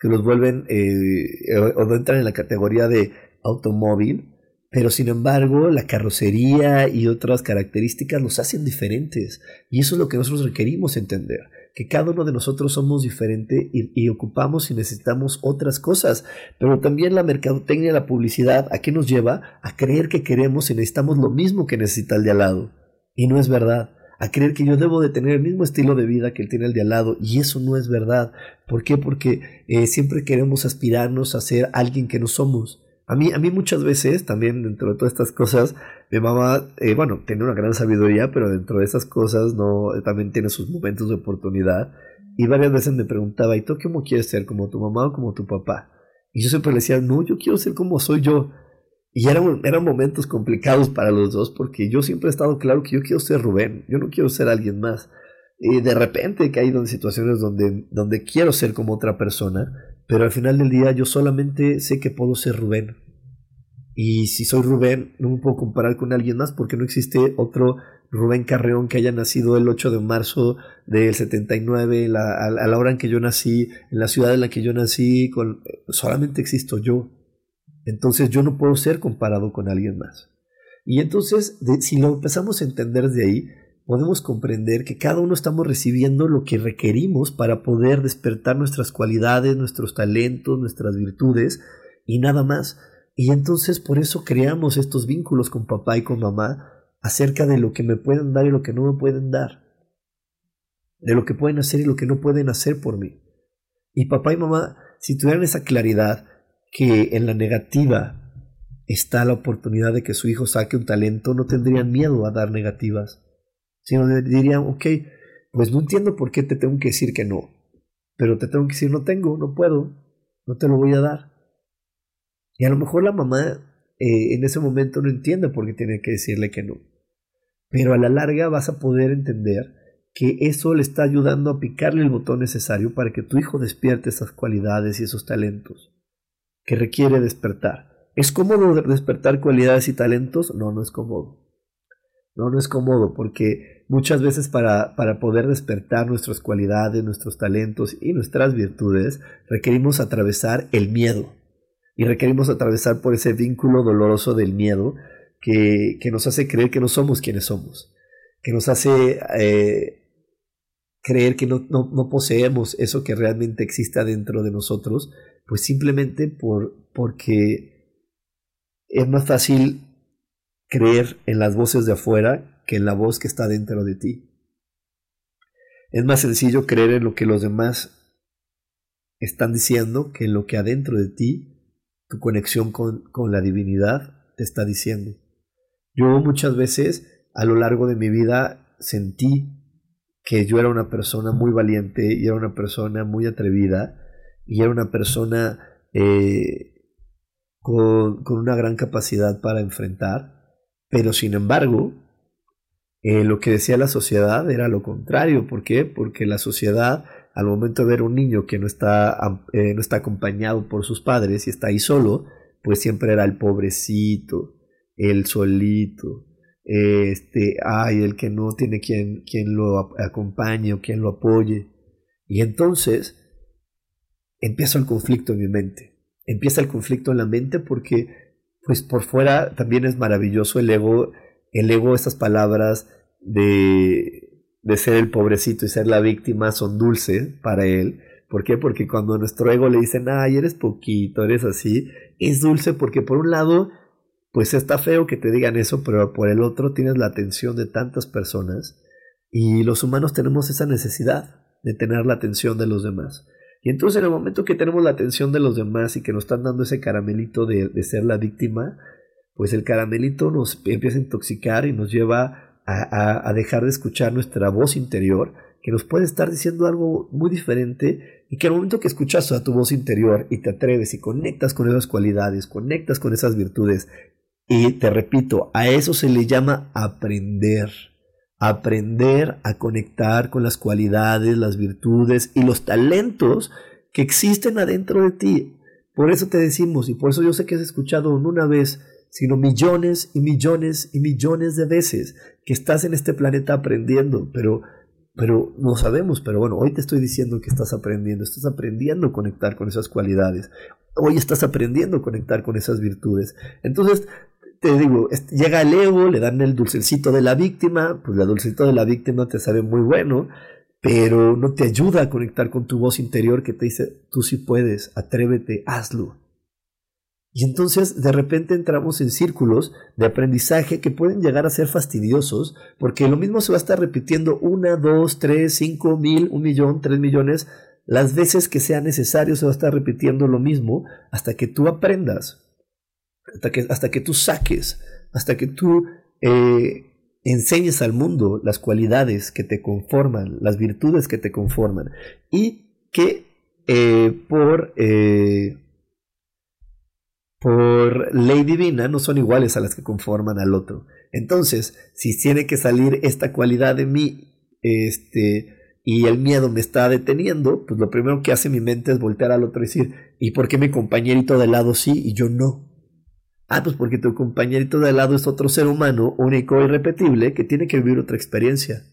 que los vuelven eh, o entran en la categoría de automóvil, pero sin embargo la carrocería y otras características los hacen diferentes y eso es lo que nosotros requerimos entender que cada uno de nosotros somos diferente y, ocupamos y necesitamos otras cosas. Pero también la mercadotecnia, la publicidad, ¿a qué nos lleva? A creer que queremos y necesitamos lo mismo que necesita el de al lado. Y no es verdad. A creer que yo debo de tener el mismo estilo de vida que él tiene el de al lado. Y eso no es verdad. ¿Por qué? Porque eh, siempre queremos aspirarnos a ser alguien que no somos. A mí, a mí muchas veces, también dentro de todas estas cosas, mi mamá, eh, bueno, tiene una gran sabiduría, pero dentro de esas cosas no, también tiene sus momentos de oportunidad. Y varias veces me preguntaba, ¿y tú cómo quieres ser? ¿Como tu mamá o como tu papá? Y yo siempre le decía, no, yo quiero ser como soy yo. Y eran, eran momentos complicados para los dos porque yo siempre he estado claro que yo quiero ser Rubén, yo no quiero ser alguien más. Y de repente he caído en situaciones donde, donde quiero ser como otra persona, pero al final del día yo solamente sé que puedo ser Rubén. Y si soy Rubén, no me puedo comparar con alguien más porque no existe otro Rubén Carreón que haya nacido el 8 de marzo del 79, a, la hora en que yo nací, en la ciudad en la que yo nací, con, solamente existo yo. Entonces yo no puedo ser comparado con alguien más. Y entonces, si lo empezamos a entender de ahí, podemos comprender que cada uno estamos recibiendo lo que requerimos para poder despertar nuestras cualidades, nuestros talentos, nuestras virtudes y nada más. Y entonces por eso creamos estos vínculos con papá y con mamá acerca de lo que me pueden dar y lo que no me pueden dar, de lo que pueden hacer y lo que no pueden hacer por mí. Y papá y mamá, si tuvieran esa claridad que en la negativa está la oportunidad de que su hijo saque un talento, no tendrían miedo a dar negativas sino dirían, ok, pues no entiendo por qué te tengo que decir que no, pero te tengo que decir no tengo, no puedo, no te lo voy a dar. Y a lo mejor la mamá eh, en ese momento no entiende por qué tiene que decirle que no, pero a la larga vas a poder entender que eso le está ayudando a picarle el botón necesario para que tu hijo despierte esas cualidades y esos talentos que requiere despertar. ¿Es cómodo despertar cualidades y talentos? No, no es cómodo. No, no es cómodo porque muchas veces para, para poder despertar nuestras cualidades, nuestros talentos y nuestras virtudes requerimos atravesar el miedo. Y requerimos atravesar por ese vínculo doloroso del miedo que, que nos hace creer que no somos quienes somos, que nos hace eh, creer que no, no, poseemos eso que realmente existe dentro de nosotros, pues simplemente por, porque es más fácil creer en las voces de afuera que la voz que está dentro de ti. Es más sencillo creer en lo que los demás están diciendo que en lo que adentro de ti, tu conexión con, con la divinidad, te está diciendo. Yo muchas veces a lo largo de mi vida sentí que yo era una persona muy valiente y era una persona muy atrevida y era una persona eh, con, con, una gran capacidad para enfrentar, pero sin embargo, eh, lo que decía la sociedad era lo contrario. ¿Por qué? Porque la sociedad, al momento de ver un niño que no está, eh, no está acompañado por sus padres y está ahí solo, pues siempre era el pobrecito, el solito, este, ay, el que no tiene quien, quien lo acompañe o quien lo apoye. Y entonces empieza el conflicto en mi mente. Empieza el conflicto en la mente porque, pues por fuera también es maravilloso el ego, el ego, estas palabras de, de ser el pobrecito y ser la víctima son dulces para él. ¿Por qué? Porque cuando a nuestro ego le dicen, ay, eres poquito, eres así, es dulce porque por un lado pues está feo que te digan eso, pero por el otro tienes la atención de tantas personas y los humanos tenemos esa necesidad de tener la atención de los demás. Y entonces en el momento que tenemos la atención de los demás y que nos están dando ese caramelito de, ser la víctima, pues el caramelito nos empieza a intoxicar y nos lleva a, dejar de escuchar nuestra voz interior, que nos puede estar diciendo algo muy diferente y que al momento que escuchas a tu voz interior y te atreves y conectas con esas cualidades, conectas con esas virtudes y te repito, a eso se le llama aprender. Aprender a conectar con las cualidades, las virtudes y los talentos que existen adentro de ti. Por eso te decimos, y por eso yo sé que has escuchado una vez, sino millones y millones y millones de veces que estás en este planeta aprendiendo, pero, pero no sabemos, pero bueno, hoy te estoy diciendo que estás aprendiendo, estás aprendiendo a conectar con esas cualidades, hoy estás aprendiendo a conectar con esas virtudes. Entonces, te digo, llega el ego, le dan el dulcecito de la víctima, pues la dulcecito de la víctima te sabe muy bueno, pero no te ayuda a conectar con tu voz interior que te dice, tú sí puedes, atrévete, hazlo. Y entonces de repente entramos en círculos de aprendizaje que pueden llegar a ser fastidiosos, porque lo mismo se va a estar repitiendo una, dos, tres, cinco mil, un millón, tres millones, las veces que sea necesario se va a estar repitiendo lo mismo hasta que tú aprendas hasta que, hasta que tú saques, hasta que tú eh, enseñes al mundo las cualidades que te conforman, las virtudes que te conforman, y que eh, por, eh, por ley divina no son iguales a las que conforman al otro. Entonces, si tiene que salir esta cualidad de mí, este, y el miedo me está deteniendo, pues lo primero que hace mi mente es voltear al otro y decir, ¿y por qué mi compañerito de lado sí y yo no? Ah, pues porque tu compañerito de lado es otro ser humano único e irrepetible que tiene que vivir otra experiencia.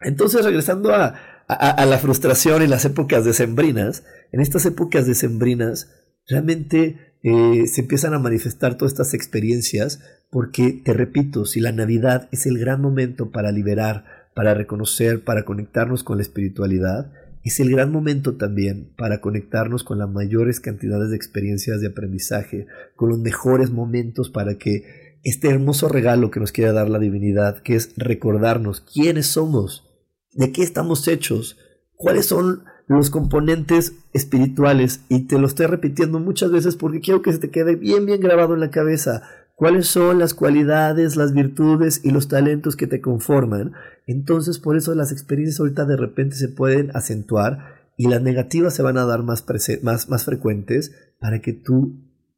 Entonces, regresando a, la frustración en las épocas decembrinas, en estas épocas decembrinas, realmente eh, se empiezan a manifestar todas estas experiencias porque, te repito, si la Navidad es el gran momento para liberar, para reconocer, para conectarnos con la espiritualidad, es el gran momento también para conectarnos con las mayores cantidades de experiencias de aprendizaje, con los mejores momentos para que este hermoso regalo que nos quiere dar la divinidad, que es recordarnos quiénes somos, de qué estamos hechos, cuáles son los componentes espirituales, y te lo estoy repitiendo muchas veces porque quiero que se te quede bien, bien grabado en la cabeza cuáles son las cualidades, las virtudes y los talentos que te conforman. Entonces por eso las experiencias ahorita de repente se pueden acentuar y las negativas se van a dar más, más, más frecuentes para que tú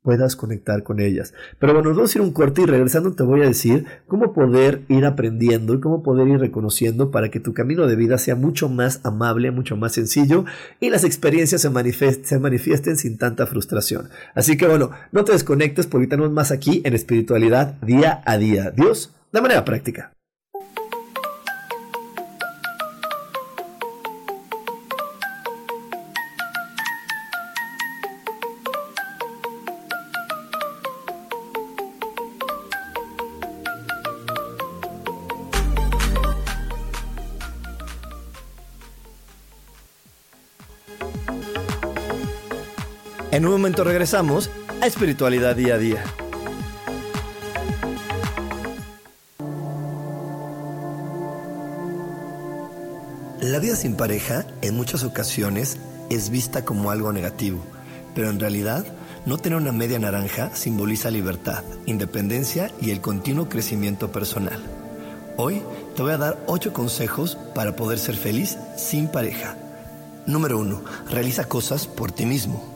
puedas conectar con ellas. Pero bueno, nos vamos a ir un corte y regresando te voy a decir cómo poder ir aprendiendo y cómo poder ir reconociendo para que tu camino de vida sea mucho más amable, mucho más sencillo y las experiencias se, manifiesten sin tanta frustración. Así que bueno, no te desconectes porque tenemos más aquí en espiritualidad día a día. Dios, de manera práctica. En un momento regresamos a Espiritualidad Día a Día. La vida sin pareja en muchas ocasiones es vista como algo negativo, pero en realidad no tener una media naranja simboliza libertad, independencia y el continuo crecimiento personal. Hoy te voy a dar 8 consejos para poder ser feliz sin pareja. Número 1. Realiza cosas por ti mismo.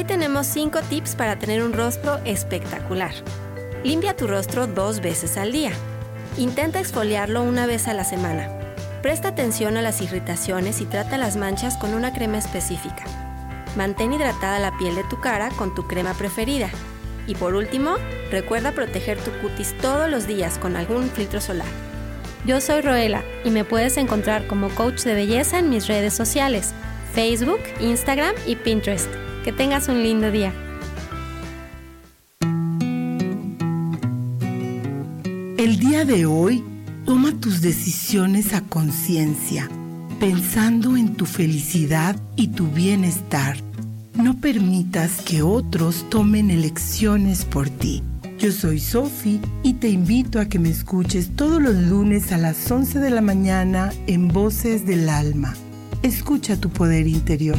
Hoy tenemos 5 tips para tener un rostro espectacular. Limpia tu rostro dos veces al día. Intenta exfoliarlo una vez a la semana. Presta atención a las irritaciones y trata las manchas con una crema específica. Mantén hidratada la piel de tu cara con tu crema preferida. Y por último, recuerda proteger tu cutis todos los días con algún filtro solar. Yo soy Roela y me puedes encontrar como coach de belleza en mis redes sociales, Facebook, Instagram y Pinterest. Que tengas un lindo día. El día de hoy, toma tus decisiones a conciencia, pensando en tu felicidad y tu bienestar. No permitas que otros tomen elecciones por ti. Yo soy Sofi y te invito a que me escuches todos los lunes a las 11 de la mañana en Voces del Alma. Escucha tu poder interior.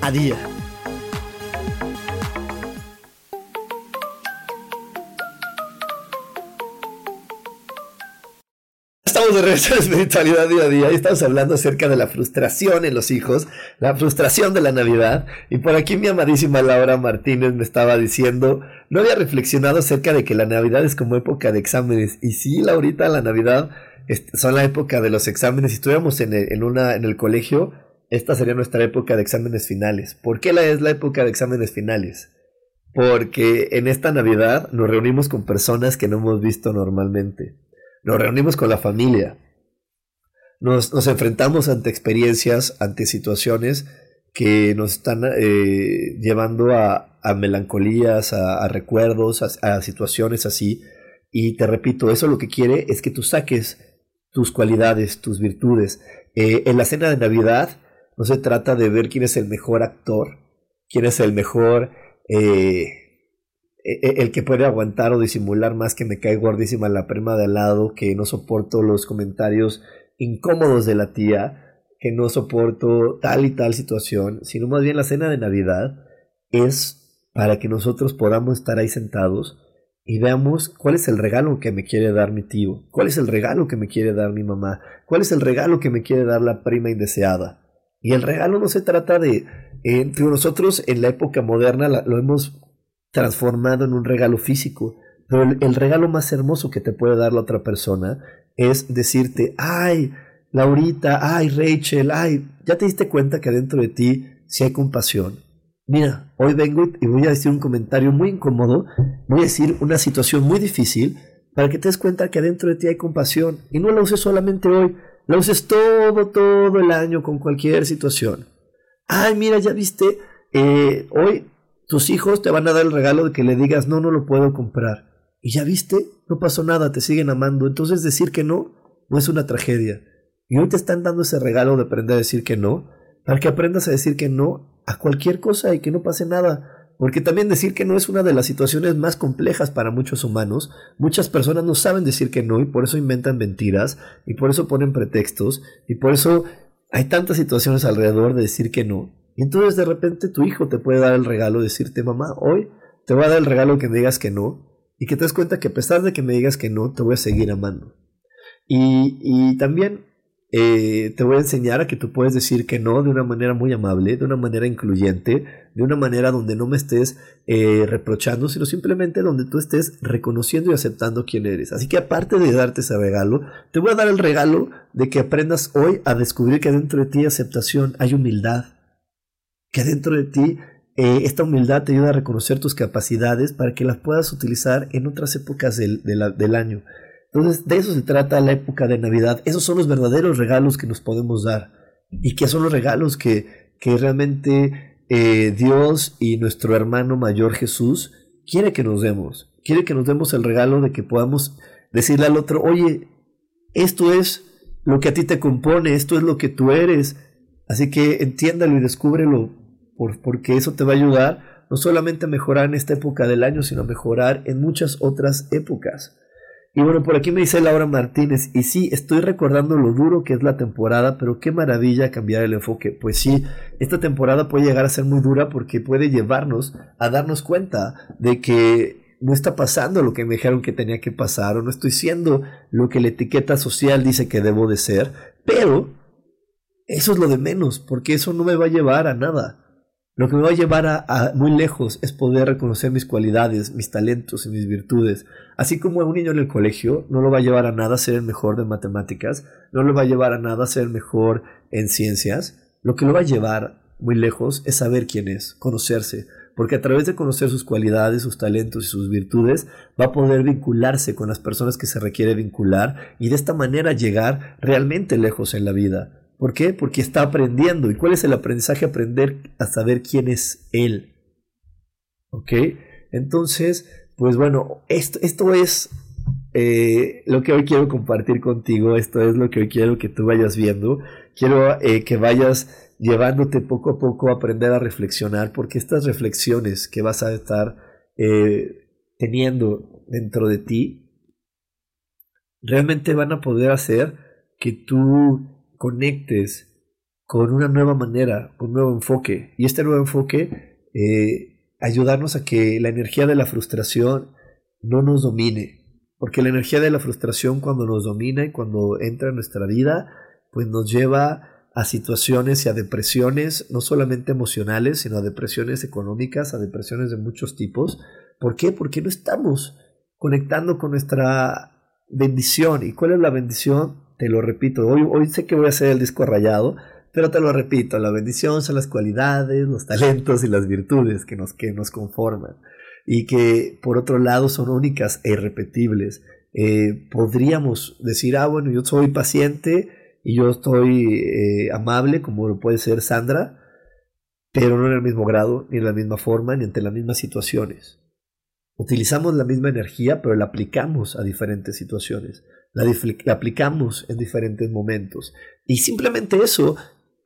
a día. Estamos de regreso en espiritualidad día a día y estamos hablando acerca de la frustración en los hijos, la frustración de la Navidad. Y por aquí mi amadísima Laura Martínez me estaba diciendo, no había reflexionado acerca de que la Navidad es como época de exámenes. Y sí, Laurita, la Navidad son la época de los exámenes. Si estuviéramos en en una, en el colegio, esta sería nuestra época de exámenes finales. ¿Por qué la es la época de exámenes finales? Porque en esta Navidad nos reunimos con personas que no hemos visto normalmente. Nos reunimos con la familia. Nos, nos enfrentamos ante experiencias, ante situaciones que nos están eh, llevando a, a melancolías, a, recuerdos, a, a situaciones así. Y te repito, eso lo que quiere es que tú saques tus cualidades, tus virtudes. Eh, en la cena de Navidad no se trata de ver quién es el mejor actor, quién es el mejor, eh, el que puede aguantar o disimular más que me cae gordísima la prima de al lado, que no soporto los comentarios incómodos de la tía, que no soporto tal y tal situación, sino más bien la cena de Navidad es para que nosotros podamos estar ahí sentados y veamos cuál es el regalo que me quiere dar mi tío, cuál es el regalo que me quiere dar mi mamá, cuál es el regalo que me quiere dar la prima indeseada. Y el regalo no se trata de, entre nosotros en la época moderna lo hemos transformado en un regalo físico, pero el, regalo más hermoso que te puede dar la otra persona es decirte, ay, Laurita, ay, Rachel, ay, ya te diste cuenta que dentro de ti sí hay compasión. Mira, hoy vengo y voy a decir un comentario muy incómodo, voy a decir una situación muy difícil para que te des cuenta que adentro de ti hay compasión y no la uses solamente hoy, la uses todo, todo el año con cualquier situación. Ay, mira, ya viste, eh, hoy tus hijos te van a dar el regalo de que le digas, no, no lo puedo comprar. Y ya viste, no pasó nada, te siguen amando. Entonces decir que no no es una tragedia. Y hoy te están dando ese regalo de aprender a decir que no, para que aprendas a decir que no a cualquier cosa y que no pase nada. Porque también decir que no es una de las situaciones más complejas para muchos humanos. Muchas personas no saben decir que no y por eso inventan mentiras y por eso ponen pretextos y por eso hay tantas situaciones alrededor de decir que no. Y entonces de repente tu hijo te puede dar el regalo de decirte, mamá, hoy te voy a dar el regalo que me digas que no y que te des cuenta que a pesar de que me digas que no, te voy a seguir amando. Y, y también eh, te voy a enseñar a que tú puedes decir que no de una manera muy amable, de una manera incluyente, de una manera donde no me estés eh, reprochando, sino simplemente donde tú estés reconociendo y aceptando quién eres. Así que aparte de darte ese regalo, te voy a dar el regalo de que aprendas hoy a descubrir que dentro de ti hay aceptación, hay humildad, que dentro de ti eh, esta humildad te ayuda a reconocer tus capacidades para que las puedas utilizar en otras épocas del, del año. Entonces, de eso se trata la época de Navidad. Esos son los verdaderos regalos que nos podemos dar. Y que son los regalos que, que realmente eh, Dios y nuestro hermano mayor Jesús quiere que nos demos. Quiere que nos demos el regalo de que podamos decirle al otro, oye, esto es lo que a ti te compone, esto es lo que tú eres. Así que entiéndalo y descúbrelo, por, porque eso te va a ayudar no solamente a mejorar en esta época del año, sino a mejorar en muchas otras épocas. Y bueno, por aquí me dice Laura Martínez, y sí, estoy recordando lo duro que es la temporada, pero qué maravilla cambiar el enfoque. Pues sí, esta temporada puede llegar a ser muy dura porque puede llevarnos a darnos cuenta de que no está pasando lo que me dijeron que tenía que pasar, o no estoy siendo lo que la etiqueta social dice que debo de ser, pero eso es lo de menos, porque eso no me va a llevar a nada. Lo que me va a llevar a, muy lejos es poder reconocer mis cualidades, mis talentos y mis virtudes. Así como a un niño en el colegio no lo va a llevar a nada ser el mejor de matemáticas, no lo va a llevar a nada ser el mejor en ciencias, lo que lo va a llevar muy lejos es saber quién es, conocerse, porque a través de conocer sus cualidades, sus talentos y sus virtudes, va a poder vincularse con las personas que se requiere vincular y de esta manera llegar realmente lejos en la vida. ¿Por qué? Porque está aprendiendo. ¿Y cuál es el aprendizaje? Aprender a saber quién es Él. ¿Ok? Entonces, pues bueno, esto, esto es eh, lo que hoy quiero compartir contigo. Esto es lo que hoy quiero que tú vayas viendo. Quiero eh, que vayas llevándote poco a poco a aprender a reflexionar, porque estas reflexiones que vas a estar eh, teniendo dentro de ti realmente van a poder hacer que tú conectes con una nueva manera, un nuevo enfoque. Y este nuevo enfoque, eh, ayudarnos a que la energía de la frustración no nos domine. Porque la energía de la frustración cuando nos domina y cuando entra en nuestra vida, pues nos lleva a situaciones y a depresiones, no solamente emocionales, sino a depresiones económicas, a depresiones de muchos tipos. ¿Por qué? Porque no estamos conectando con nuestra bendición. ¿Y cuál es la bendición? Te lo repito, hoy, sé que voy a hacer el disco rayado, pero te lo repito, la bendición son las cualidades, los talentos y las virtudes que nos, que nos conforman y que por otro lado son únicas e irrepetibles. Eh, podríamos decir, ah, bueno, yo soy paciente y yo estoy eh, amable, como puede ser Sandra, pero no en el mismo grado, ni en la misma forma, ni ante las mismas situaciones. Utilizamos la misma energía, pero la aplicamos a diferentes situaciones la, aplicamos en diferentes momentos. Y simplemente eso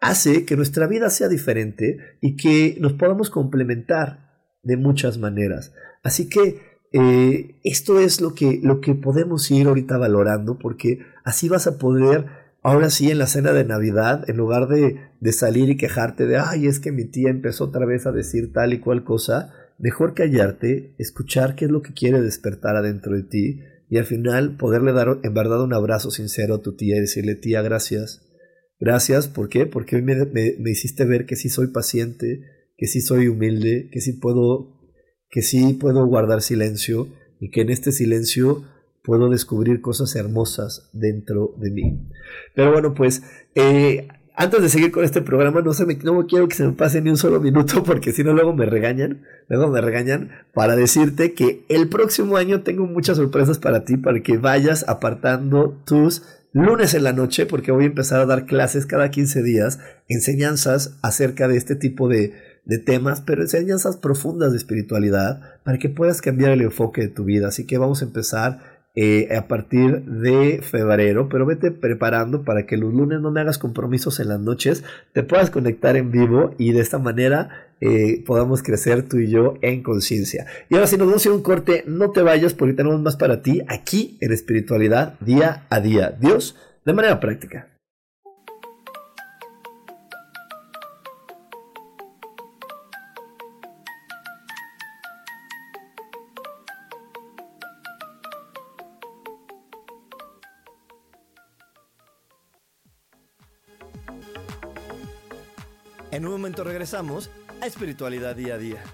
hace que nuestra vida sea diferente y que nos podamos complementar de muchas maneras. Así que eh, esto es lo que, lo que podemos ir ahorita valorando porque así vas a poder, ahora sí, en la cena de Navidad, en lugar de, de salir y quejarte de, ay, es que mi tía empezó otra vez a decir tal y cual cosa, mejor callarte, escuchar qué es lo que quiere despertar adentro de ti y al final poderle dar en verdad un abrazo sincero a tu tía y decirle, tía, gracias. Gracias, ¿por qué? Porque hoy me, me, hiciste ver que sí soy paciente, que sí soy humilde, que sí puedo, que sí puedo guardar silencio y que en este silencio puedo descubrir cosas hermosas dentro de mí. Pero bueno, pues eh, antes de seguir con este programa, no, se me, no quiero que se me pase ni un solo minuto [laughs] porque si no luego me regañan, luego me regañan para decirte que el próximo año tengo muchas sorpresas para ti, para que vayas apartando tus lunes en la noche, porque voy a empezar a dar clases cada 15 días, enseñanzas acerca de este tipo de, de temas, pero enseñanzas profundas de espiritualidad, para que puedas cambiar el enfoque de tu vida. Así que vamos a empezar eh, a partir de febrero, pero vete preparando para que los lunes no me hagas compromisos en las noches, te puedas conectar en vivo y de esta manera eh, podamos crecer tú y yo en conciencia. Y ahora si nos vamos a un corte, no te vayas porque tenemos más para ti aquí en espiritualidad día a día. Dios, de manera práctica. A Espiritualidad Día a Día.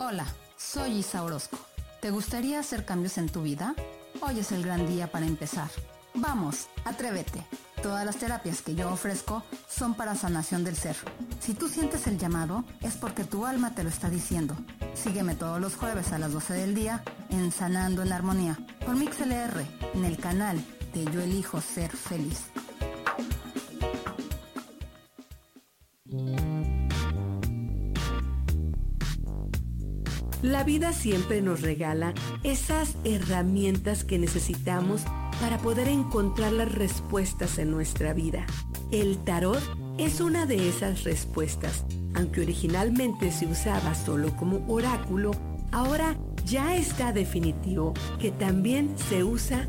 Hola, soy Isa Orozco. ¿Te gustaría hacer cambios en tu vida? Hoy es el gran día para empezar. Vamos, atrévete. Todas las terapias que yo ofrezco son para sanación del ser. Si tú sientes el llamado, es porque tu alma te lo está diciendo. Sígueme todos los jueves a las 12 del día en Sanando en Armonía por MixLR en el canal de Yo Elijo Ser Feliz. La vida siempre nos regala esas herramientas que necesitamos para poder encontrar las respuestas en nuestra vida. El tarot es una de esas respuestas. Aunque originalmente se usaba solo como oráculo, ahora ya está definitivo que también se usa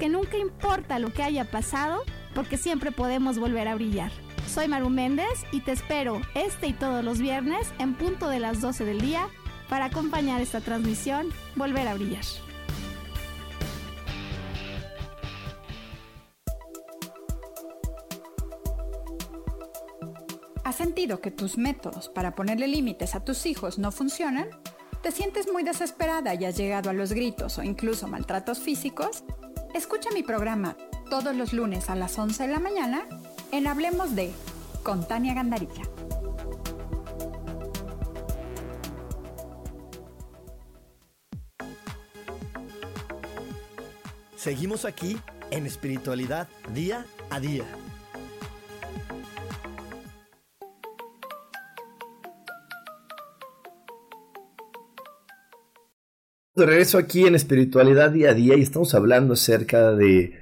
que nunca importa lo que haya pasado, porque siempre podemos volver a brillar. Soy Maru Méndez y te espero este y todos los viernes en punto de las 12 del día para acompañar esta transmisión Volver a Brillar. ¿Has sentido que tus métodos para ponerle límites a tus hijos no funcionan? ¿Te sientes muy desesperada y has llegado a los gritos o incluso maltratos físicos? Escucha mi programa todos los lunes a las 11 de la mañana en Hablemos de con Tania Gandarilla. Seguimos aquí en espiritualidad día a día. De regreso aquí en espiritualidad día a día y estamos hablando acerca de,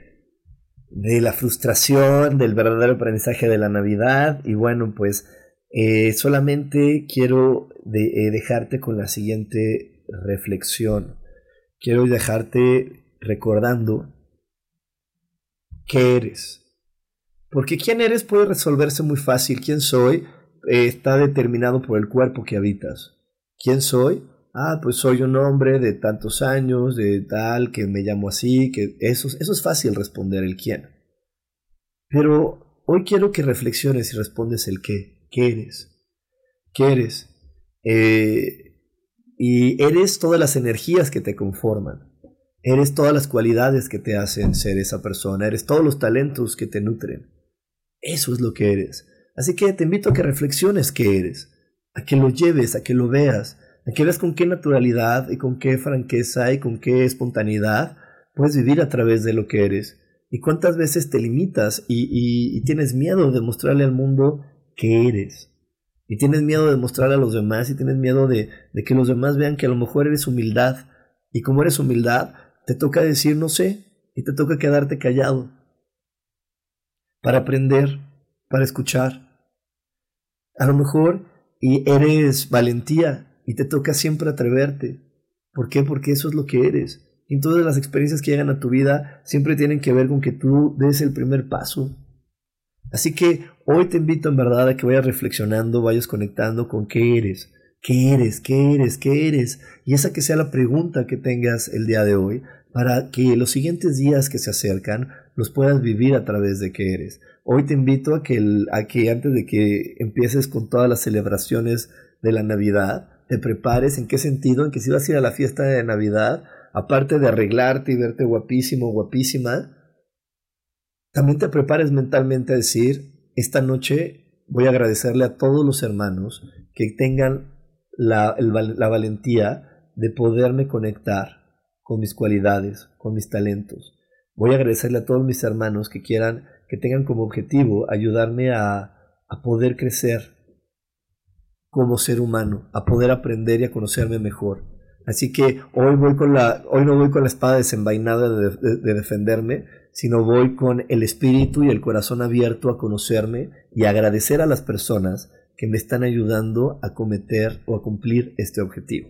de la frustración, del verdadero aprendizaje de la Navidad y bueno pues eh, solamente quiero eh, dejarte con la siguiente reflexión. Quiero dejarte recordando qué eres. Porque quién eres puede resolverse muy fácil. ¿Quién soy? Eh, está determinado por el cuerpo que habitas. ¿Quién soy? Ah, pues soy un hombre de tantos años, de tal, que me llamo así, que eso, eso es fácil responder el quién. Pero hoy quiero que reflexiones y respondes el qué. ¿Qué eres? ¿Qué eres? Eh, y eres todas las energías que te conforman. Eres todas las cualidades que te hacen ser esa persona. Eres todos los talentos que te nutren. Eso es lo que eres. Así que te invito a que reflexiones qué eres. A que lo lleves, a que lo veas, a que veas con qué naturalidad y con qué franqueza y con qué espontaneidad puedes vivir a través de lo que eres. ¿Y cuántas veces te limitas y, tienes miedo de mostrarle al mundo que eres? Y tienes miedo de mostrarle a los demás y tienes miedo de, que los demás vean que a lo mejor eres humildad. Y como eres humildad, te toca decir no sé y te toca quedarte callado para aprender, para escuchar. A lo mejor eres valentía y te toca siempre atreverte. ¿Por qué? Porque eso es lo que eres. Y todas las experiencias que llegan a tu vida siempre tienen que ver con que tú des el primer paso. Así que hoy te invito en verdad a que vayas reflexionando, vayas conectando con qué eres, qué eres, qué eres, qué eres. Y esa que sea la pregunta que tengas el día de hoy para que los siguientes días que se acercan los puedas vivir a través de qué eres. Hoy te invito a que, a que antes de que empieces con todas las celebraciones de la Navidad, te prepares. ¿En qué sentido? En que si vas a ir a la fiesta de Navidad, aparte de arreglarte y verte guapísimo, guapísima, también te prepares mentalmente a decir, esta noche voy a agradecerle a todos los hermanos que tengan la, la valentía de poderme conectar con mis cualidades, con mis talentos. Voy a agradecerle a todos mis hermanos que quieran, que tengan como objetivo ayudarme a, a poder crecer como ser humano, a poder aprender y a conocerme mejor. Así que hoy voy con la, hoy no voy con la espada desenvainada de, defenderme, sino voy con el espíritu y el corazón abierto a conocerme y a agradecer a las personas que me están ayudando a cometer o a cumplir este objetivo.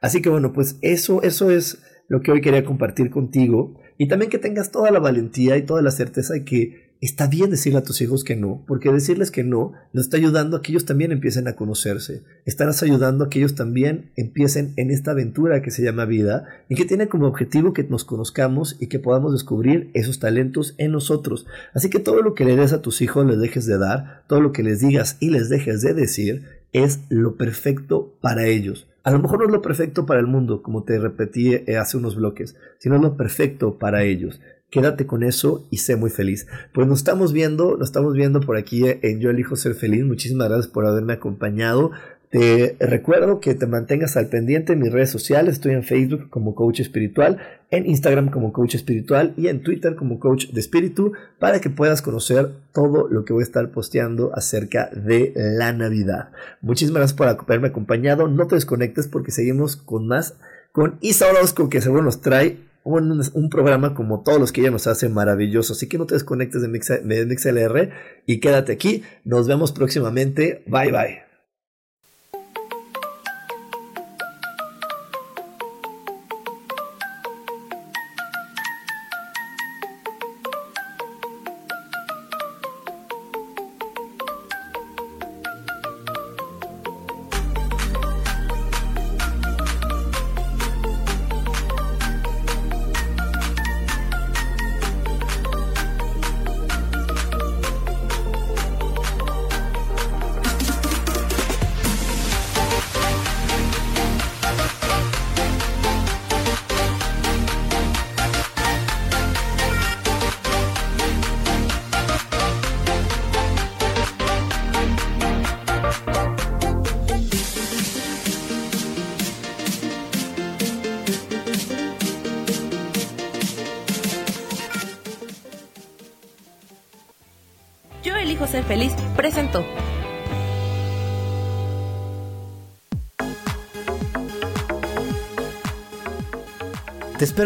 Así que bueno, pues eso, eso es lo que hoy quería compartir contigo y también que tengas toda la valentía y toda la certeza de que está bien decirle a tus hijos que no, porque decirles que no nos está ayudando a que ellos también empiecen a conocerse. Estarás ayudando a que ellos también empiecen en esta aventura que se llama vida y que tiene como objetivo que nos conozcamos y que podamos descubrir esos talentos en nosotros. Así que todo lo que le des a tus hijos les dejes de dar, todo lo que les digas y les dejes de decir es lo perfecto para ellos. A lo mejor no es lo perfecto para el mundo, como te repetí eh, hace unos bloques, sino lo perfecto para ellos. Quédate con eso y sé muy feliz. Pues nos estamos viendo, nos estamos viendo por aquí en Yo elijo ser feliz. Muchísimas gracias por haberme acompañado. Te recuerdo que te mantengas al pendiente en mis redes sociales. Estoy en Facebook como Coach Espiritual, en Instagram como Coach Espiritual y en Twitter como Coach de Espíritu para que puedas conocer todo lo que voy a estar posteando acerca de la Navidad. Muchísimas gracias por haberme acompañado. No te desconectes porque seguimos con más con Isa Orozco que seguro nos trae un, programa como todos los que ella nos hace maravilloso. Así que no te desconectes de, de MixLR y quédate aquí. Nos vemos próximamente. Bye bye.